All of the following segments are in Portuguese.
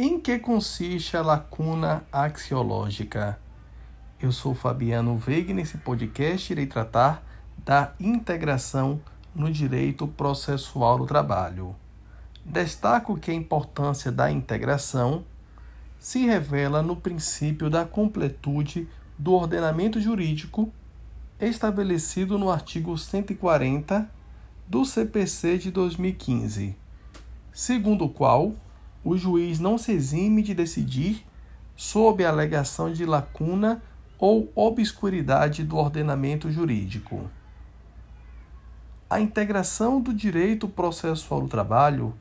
Em que consiste a lacuna axiológica? Eu sou Fabiano Veiga e nesse podcast irei tratar da integração no direito processual do trabalho. Destaco que a importância da integração se revela no princípio da completude do ordenamento jurídico estabelecido no artigo 140 do CPC de 2015, segundo o qual o juiz não se exime de decidir sob a alegação de lacuna ou obscuridade do ordenamento jurídico. A integração do direito processual do trabalho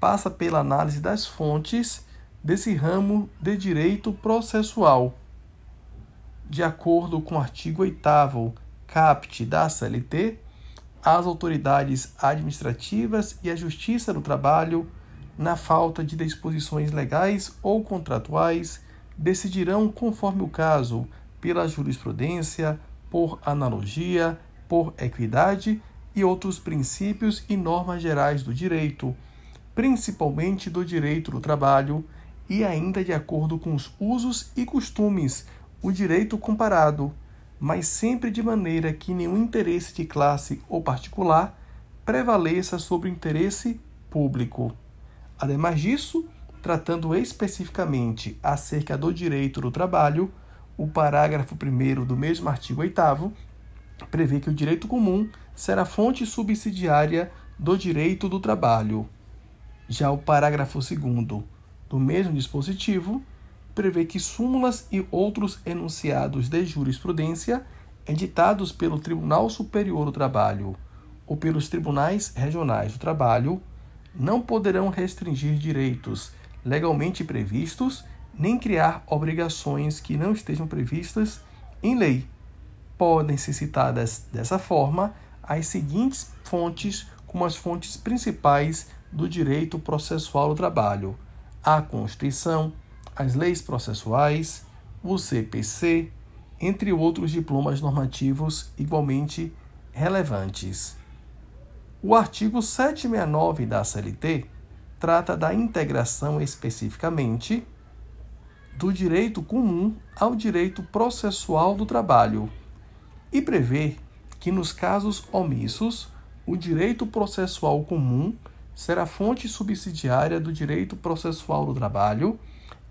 passa pela análise das fontes desse ramo de direito processual. De acordo com o artigo 8 CAPT da CLT, as autoridades administrativas e a Justiça do Trabalho, na falta de disposições legais ou contratuais, decidirão, conforme o caso, pela jurisprudência, por analogia, por equidade e outros princípios e normas gerais do direito, principalmente do direito do trabalho, e ainda de acordo com os usos e costumes, o direito comparado, mas sempre de maneira que nenhum interesse de classe ou particular prevaleça sobre o interesse público. Ademais disso, tratando especificamente acerca do direito do trabalho, o parágrafo 1 do mesmo artigo 8 prevê que o direito comum será fonte subsidiária do direito do trabalho. Já o parágrafo 2 do mesmo dispositivo prevê que súmulas e outros enunciados de jurisprudência editados pelo Tribunal Superior do Trabalho ou pelos tribunais regionais do trabalho não poderão restringir direitos legalmente previstos nem criar obrigações que não estejam previstas em lei. Podem ser citadas dessa forma as seguintes fontes como as fontes principais do direito processual do trabalho: a Constituição, as leis processuais, o CPC, entre outros diplomas normativos igualmente relevantes. O artigo 769 da CLT trata da integração especificamente do direito comum ao direito processual do trabalho e prevê que, nos casos omissos, o direito processual comum será fonte subsidiária do direito processual do trabalho,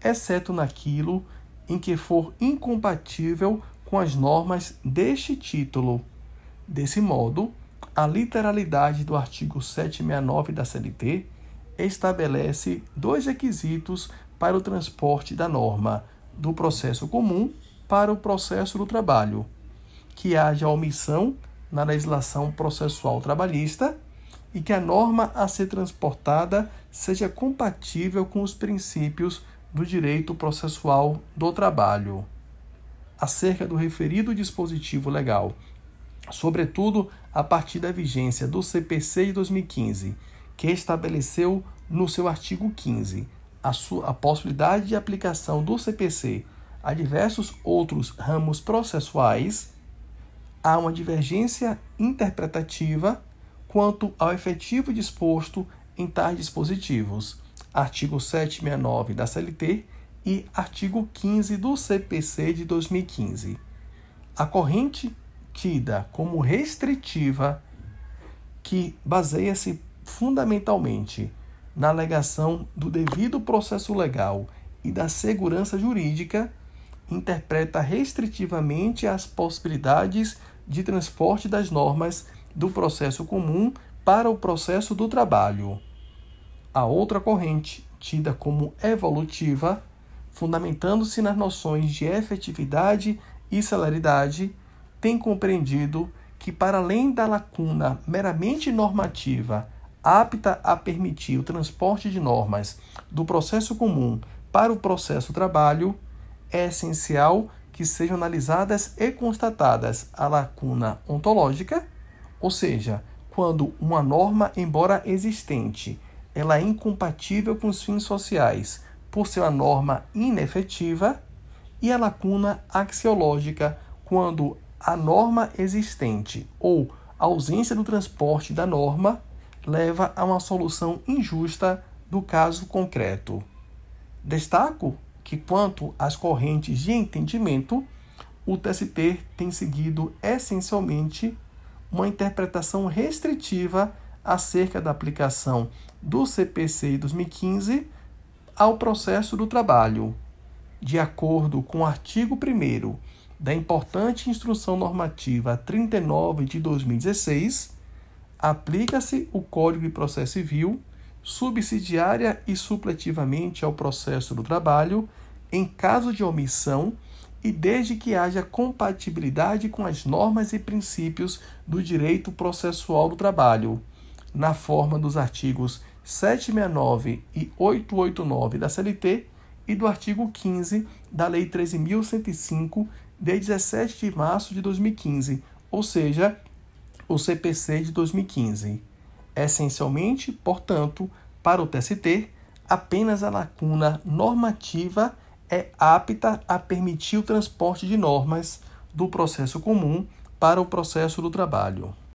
exceto naquilo em que for incompatível com as normas deste título. Desse modo, a literalidade do artigo 769 da CLT estabelece dois requisitos para o transporte da norma do processo comum para o processo do trabalho: que haja omissão na legislação processual trabalhista e que a norma a ser transportada seja compatível com os princípios do direito processual do trabalho. Acerca do referido dispositivo legal, sobretudo a partir da vigência do CPC de 2015, que estabeleceu no seu artigo 15 a, sua, a possibilidade de aplicação do CPC a diversos outros ramos processuais, há uma divergência interpretativa quanto ao efetivo disposto em tais dispositivos, artigo 769 da CLT e artigo 15 do CPC de 2015. A corrente tida como restritiva, que baseia-se fundamentalmente na alegação do devido processo legal e da segurança jurídica, interpreta restritivamente as possibilidades de transporte das normas do processo comum para o processo do trabalho. A outra corrente, tida como evolutiva, fundamentando-se nas noções de efetividade e celeridade, tem compreendido que, para além da lacuna meramente normativa apta a permitir o transporte de normas do processo comum para o processo trabalho, é essencial que sejam analisadas e constatadas a lacuna ontológica, ou seja, quando uma norma, embora existente, ela é incompatível com os fins sociais por ser uma norma inefetiva, e a lacuna axiológica, quando a norma existente ou ausência do transporte da norma leva a uma solução injusta do caso concreto. Destaco que, quanto às correntes de entendimento, o TST tem seguido essencialmente uma interpretação restritiva acerca da aplicação do CPC 2015 ao processo do trabalho. De acordo com o artigo 1 da importante Instrução Normativa 39 de 2016, aplica-se o Código de Processo Civil subsidiária e supletivamente ao processo do trabalho em caso de omissão e desde que haja compatibilidade com as normas e princípios do direito processual do trabalho, na forma dos artigos 769 e 889 da CLT e do artigo 15 da Lei 13.105, de 17 de março de 2015, ou seja, o CPC de 2015. Essencialmente, portanto, para o TST, apenas a lacuna normativa é apta a permitir o transporte de normas do processo comum para o processo do trabalho.